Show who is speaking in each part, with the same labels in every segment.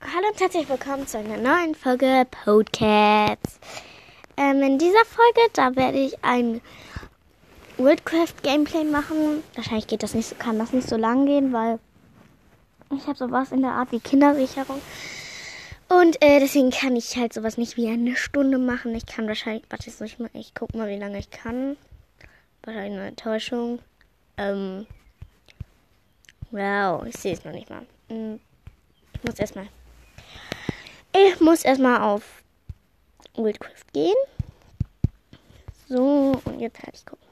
Speaker 1: Hallo und herzlich willkommen zu einer neuen Folge Podcasts. Ähm, in dieser Folge, da werde ich ein Worldcraft Gameplay machen. Wahrscheinlich geht das nicht, kann das nicht so lang gehen, weil ich habe sowas in der Art wie Kindersicherung. Und äh, deswegen kann ich halt sowas nicht wie eine Stunde machen. Ich kann wahrscheinlich, warte jetzt nicht mal, ich guck mal, wie lange ich kann. Wahrscheinlich eine Enttäuschung. Ähm, wow, ich sehe es noch nicht mal. Hm, ich muss erstmal. Ich muss erstmal auf Wildcraft gehen. So, und jetzt halt ich gucken.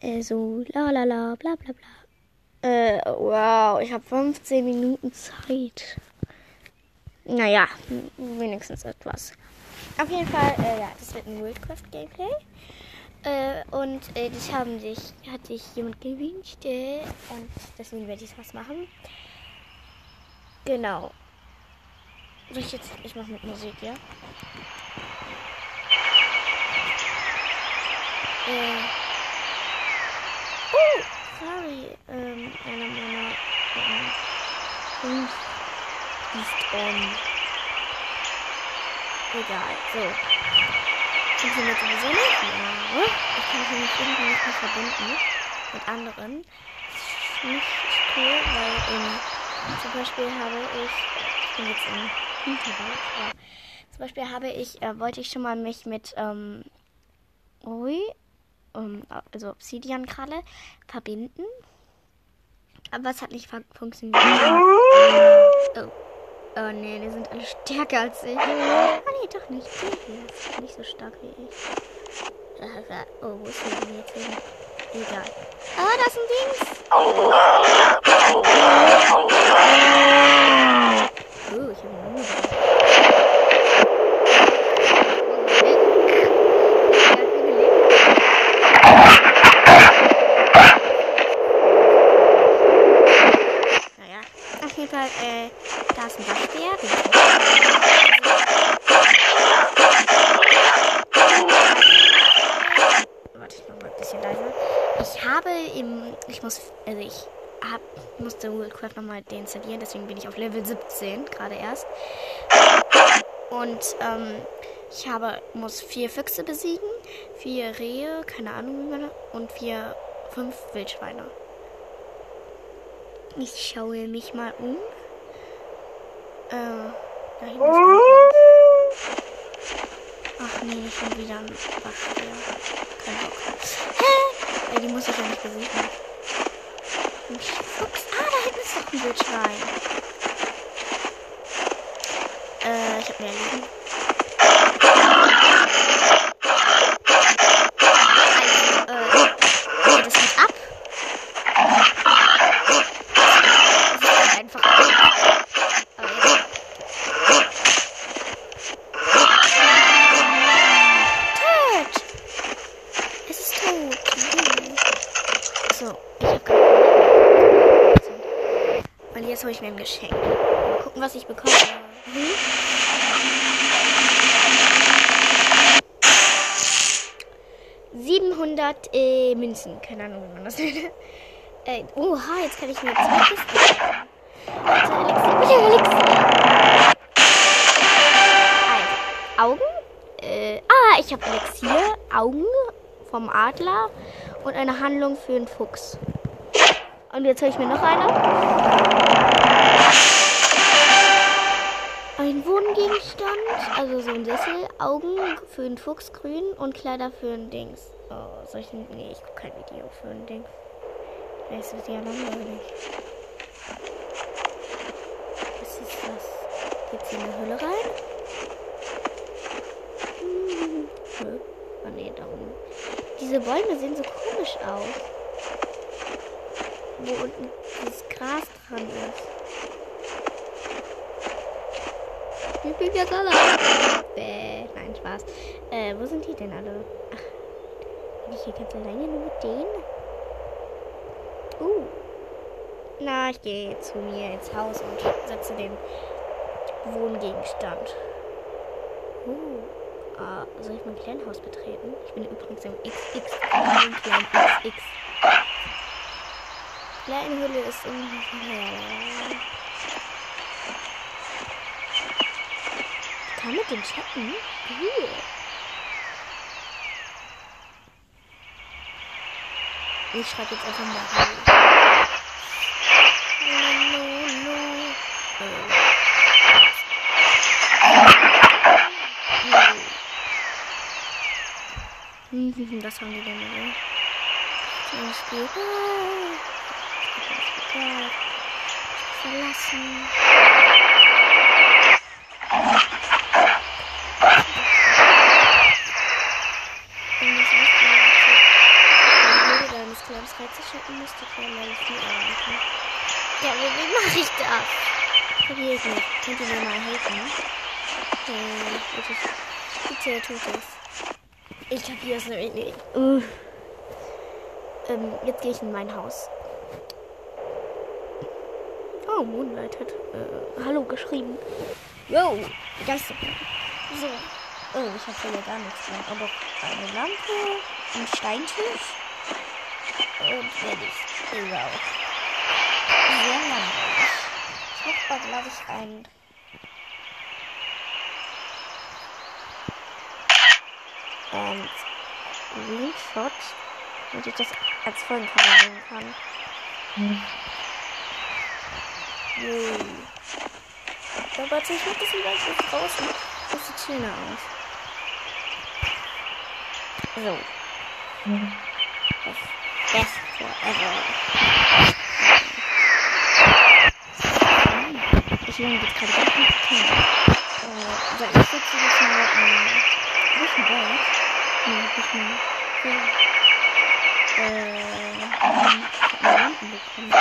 Speaker 1: Äh, so, la la la, bla bla bla. Äh, wow, ich habe 15 Minuten Zeit. Naja, wenigstens etwas. Auf jeden Fall, äh, ja, das wird ein Worldcraft Gameplay. Äh, und äh, das haben sich, hat sich jemand gewünscht. Äh, und deswegen werde ich was machen. Genau. Ich jetzt, ich mache mit Musik, ja? Äh. Oh, sorry. Ähm, einer meiner ähm, fünf ist, ähm, egal. So. Funktioniert sowieso nicht? Ja. Ich kann mich nämlich irgendwie nicht mehr verbinden mit anderen. Das ist nicht cool, weil ähm, zum Beispiel habe ich, ich bin jetzt im Zum Beispiel habe ich, äh, wollte ich schon mal mich mit, ähm, Ui, um, also Obsidian-Kralle verbinden. Aber es hat nicht funktioniert. Oh. Oh nee, die sind alle stärker als ich. Oh nee, doch nicht. Die ist nicht so stark wie ich. Oh, wo ist denn jetzt hin? Egal. Ah, das ist ein Dings. Oh, ich habe Mund. Naja, auf jeden Fall, äh, da ist ein Waschbär. Warte, ich mach mal ein bisschen leiser. Ich habe im, ich muss, also ich musste Worldcraft nochmal deinstallieren, deswegen bin ich auf Level 17 gerade erst. Und ähm, ich habe, muss vier Füchse besiegen, vier Rehe, keine Ahnung wie man, und vier, fünf Wildschweine. Ich schaue mich mal um. Äh, da hinten ist. Ach nee, schon wieder ein Waschbär. Kein Bock. Hä? Äh, die muss ich ja nicht besiegen. Ein Fuchs. Ah, da hinten ist noch ein Wildschwein. Äh, ich hab mehr liegen. Mir ein Geschenk. Mal gucken, was ich bekomme. Mhm. 700 äh, Münzen. Keine Ahnung, wie man das nennt. Äh, oha, jetzt kann ich mir zwei Kisten kaufen. Elixier. Wieder Elixier. Also, Augen. Äh, ah, ich habe Elixier, Augen vom Adler und eine Handlung für einen Fuchs. Und jetzt habe ich mir noch eine. Ein Wohngegenstand, also so ein Sessel, Augen für einen Fuchs grün und Kleider für ein Dings. Oh, soll ich. Nee, ich gucke kein Video für ein Dings. Das ist ja langweilig. Was ist das? Geht's in eine Hölle rein? Hm, nö. Oh nee, darum. Diese Bäume sehen so komisch aus. Wo unten dieses Gras dran ist. Ich bin jetzt alle. Bäh, nein, Spaß. Äh, wo sind die denn alle? Ach, bin ich hier ganz alleine nur mit denen? Uh. Na, ich gehe zu mir ins Haus und setze den Wohngegenstand. Uh. Ah, soll ich mein Clanhaus betreten? Ich bin übrigens im XX. Im Clan XX. Kleine Hülle ist in. Kann mit dem chatten. Cool. Ich schreibe jetzt einfach mal Hallo. Hallo, hallo. Das haben die denn alle. Es geht. Verlassen. Wenn das Würde deines Clans Rätselschalten musste für meine Vieh erreichen. Ja, aber wie mache ich das? Probier ich nicht. Könnt ihr mir mal helfen? Äh, bitte, bitte tut es. Ich kapiere es nämlich nicht. Uh. Ähm, jetzt gehe ich in mein Haus. Oh, Moonlight hat äh, Hallo geschrieben. Yo, ganz so. So. Oh, ich habe hier gar nichts dran. Aber eine Lampe, ein Steintisch und fertig. Wow. Sehr langweilig. Ich mach mal, glaube ich, ein. Und Screenshot, damit ich das als Folgencover nehmen kann. Hm. Yay. Aber ich mach das wieder jetzt draußen. Das sieht schöner aus. So. Mhm. Das best forever. Ich will jetzt gerade gar nicht kennen. Äh, ich setze jetzt mal ein bisschen Bett. Nee, nicht mehr. Ja. Äh, ich hab mir Lampen bekommen.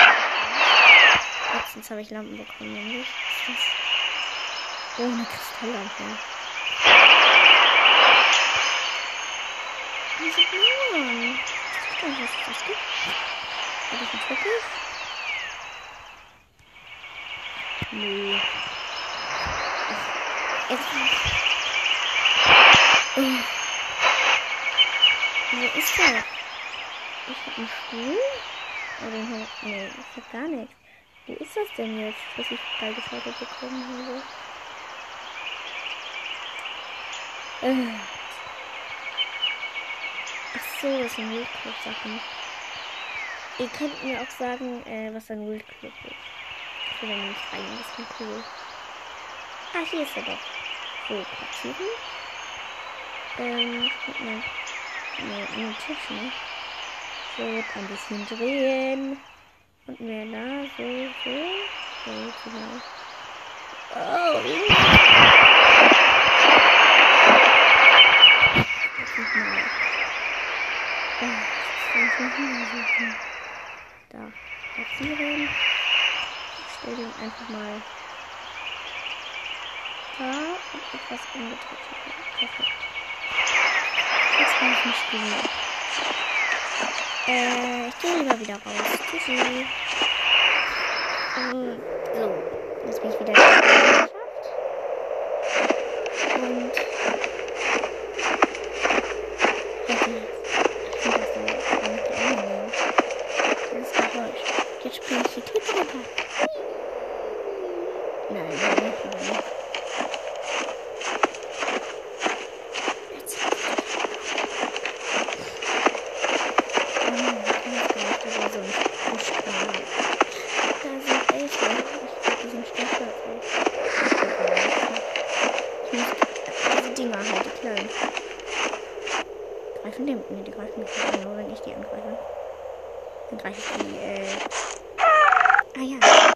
Speaker 1: Letztens habe ich Lampen bekommen, nämlich. Oh, eine Kristalllampe. Diese Blumen. Nicht, was das gibt. Habe ich einen? Nee. Jetzt. Oh. Wo ist der? Ich habe einen Stuhl? Oder nee, ich habe gar nichts. Wo ist das denn jetzt, was ich freigeschaltet bekommen habe? Äh. So, das sind Wildclub-Sachen. Ihr könnt mir auch sagen, äh, was ein Wildclub ist. Ich will da nämlich rein, das ist cool. Ah, hier ist er doch. So, platzieren. Ähm, mit meinem, ne, Tisch, ne? So, ein bisschen drehen. Und mehr da, so, so. So, genau. Oh, irgendwie. Da, platzieren. Ich stelle den einfach mal da und etwas umgedreht. Perfekt. Jetzt kann ich nicht spielen. Äh, ich gehe lieber wieder raus. Tschüssi. Ähm, so. Jetzt bin ich wieder greifen die? Ne, die greifen mich nicht, nur wenn ich die angreife. Dann greife ich die, äh... Ah ja.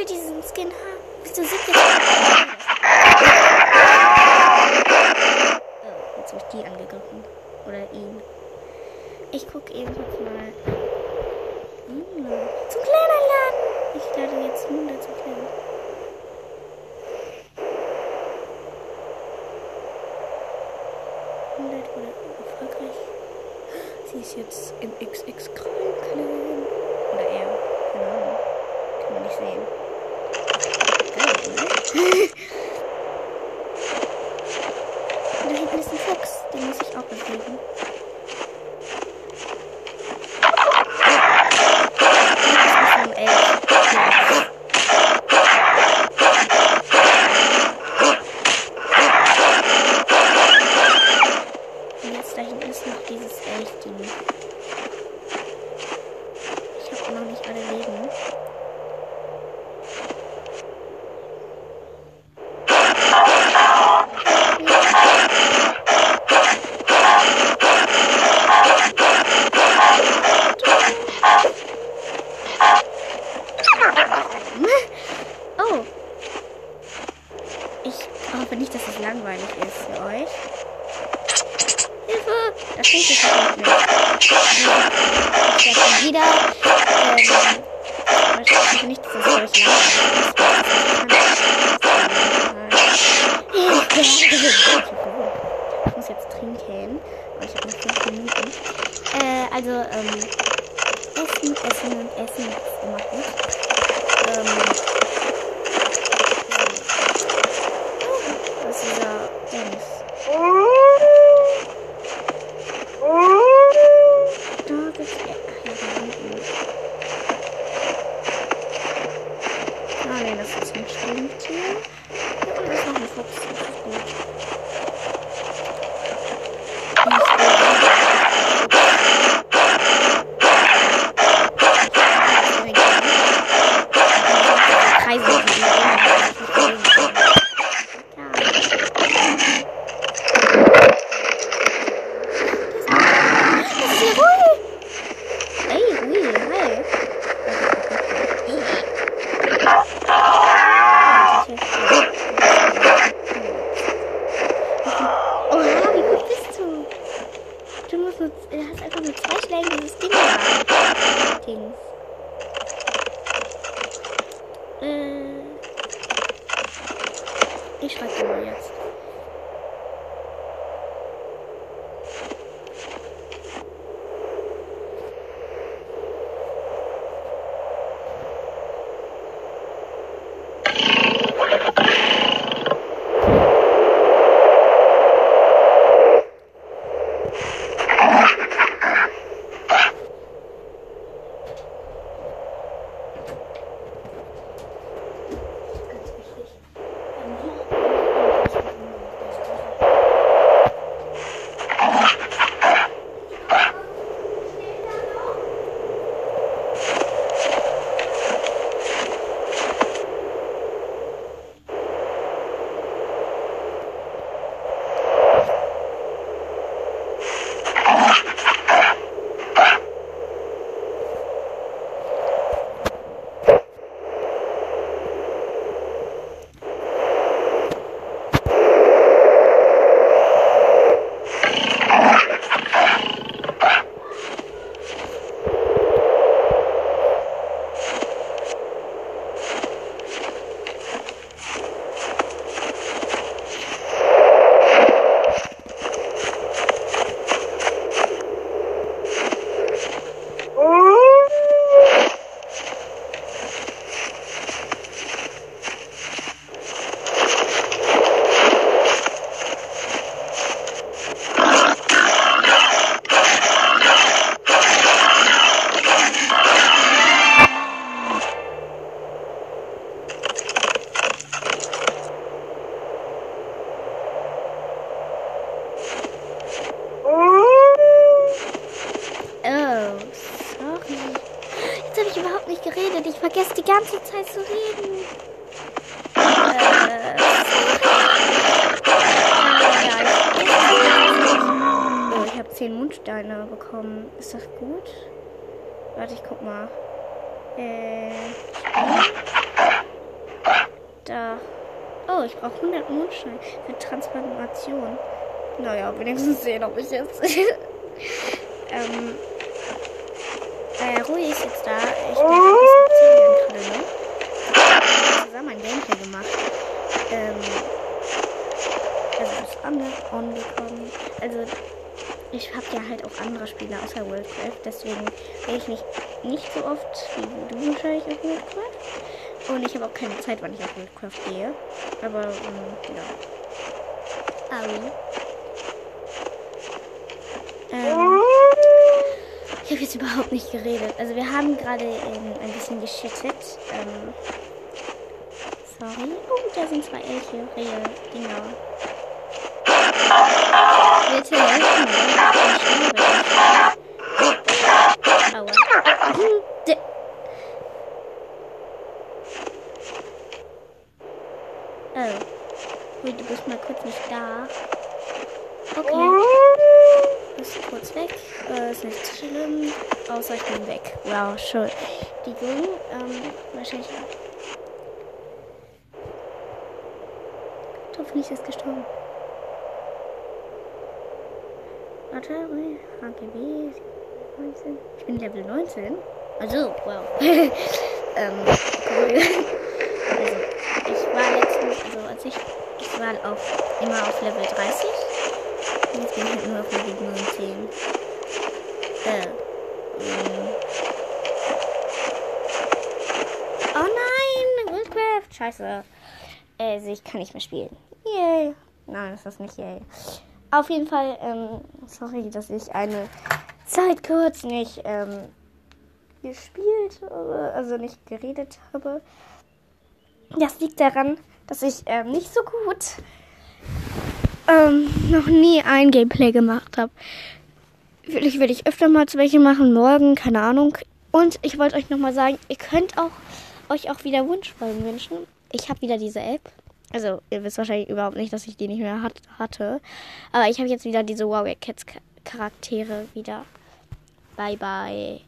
Speaker 1: will diesen Skin haben. Wieso sieht jetzt Oh, jetzt habe ich die angegriffen. Oder ihn. Ich gucke eben mal. Hm, zum kleinen Laden. Ich lade jetzt Luna zum kleinen. wurde erfolgreich. Sie ist jetzt im XX-Krallen. Oder er. Keine Ahnung. Kann man nicht sehen. Da hinten ist ein Fuchs. Den muss ich auch besiegen. Das ist ein Elf. Und jetzt da hinten ist noch dieses Elchding. Ich habe noch nicht alle Leben. Oh. Ich hoffe nicht, dass es langweilig ist für euch. Hilfe! Das klingt jetzt nicht. Ich werde wieder. Ähm, aber ich hoffe nicht, dass das für euch langweilig ist. Ich muss jetzt trinken. Aber ich habe noch fünf Minuten. Äh, also, ähm, Essen, Essen und Essen ist immer gut. Ähm, was ist dieser Dings? Da gibt's ja, hier da hinten. Ah, nee, das ist ein Stinktier. Ja, und da ist noch ein Fuchs. Das ist gut. Kreise, die Das ist ja Rui! Ey, Rui, hi! Oh ja, wie gut bist du? Du musst nur, du hast einfach nur zwei Schläge dieses Ding. Dings. Äh. Ich schreibe mal jetzt. 10 Mundsteine bekommen. Ist das gut? Warte, ich guck mal. Äh. Da. Oh, ich brauche 100 Mundsteine für Transformation. Naja, wenigstens sehen, ob ich jetzt. ähm. Äh, Rui ist jetzt da. Ich bin oh. das ist ein gerade, ne? zusammen ein Gameplay gemacht. Ähm, also das andere angekommen. Also ich habe ja halt auch andere Spiele außer Worldcraft, deswegen sehe ich mich nicht so oft wie du wahrscheinlich auf Worldcraft. Und ich habe auch keine Zeit, wann ich auf Worldcraft gehe. Aber ähm, ja. Aui. Ähm, ich habe jetzt überhaupt nicht geredet. Also wir haben gerade ähm, ein bisschen geschittet. Ähm, sorry. Oh, da sind zwei Elche. Rehe. Dinger. Bitte. D oh. Du bist mal kurz nicht da. Okay. Bist kurz weg. Äh, ist nicht schlimm. Außer ich bin weg. Wow, schön. Die Jungen, ähm, wahrscheinlich. Hoffentlich ist gestorben. Warte, HGB 19. Ich bin Level 19. Also, wow. ähm, cool. Also, ich war letztens, also als ich, ich war auf, immer auf Level 30. Und jetzt bin ich halt nur auf Level 19. Äh. Ähm. Oh nein! Worldcraft! Scheiße. Also ich kann nicht mehr spielen. Yay. Nein, das ist nicht yay. Auf jeden Fall, ähm, sorry, dass ich eine Zeit kurz nicht ähm, gespielt, also nicht geredet habe. Das liegt daran, dass ich ähm, nicht so gut ähm, noch nie ein Gameplay gemacht habe. Vielleicht werde ich öfter mal zu welche machen, morgen, keine Ahnung. Und ich wollte euch nochmal sagen, ihr könnt auch euch auch wieder Wunschfolgen wünschen. Ich habe wieder diese App. Also, ihr wisst wahrscheinlich überhaupt nicht, dass ich die nicht mehr hat, hatte. Aber ich habe jetzt wieder diese Warrior Cats Charaktere wieder. Bye, bye.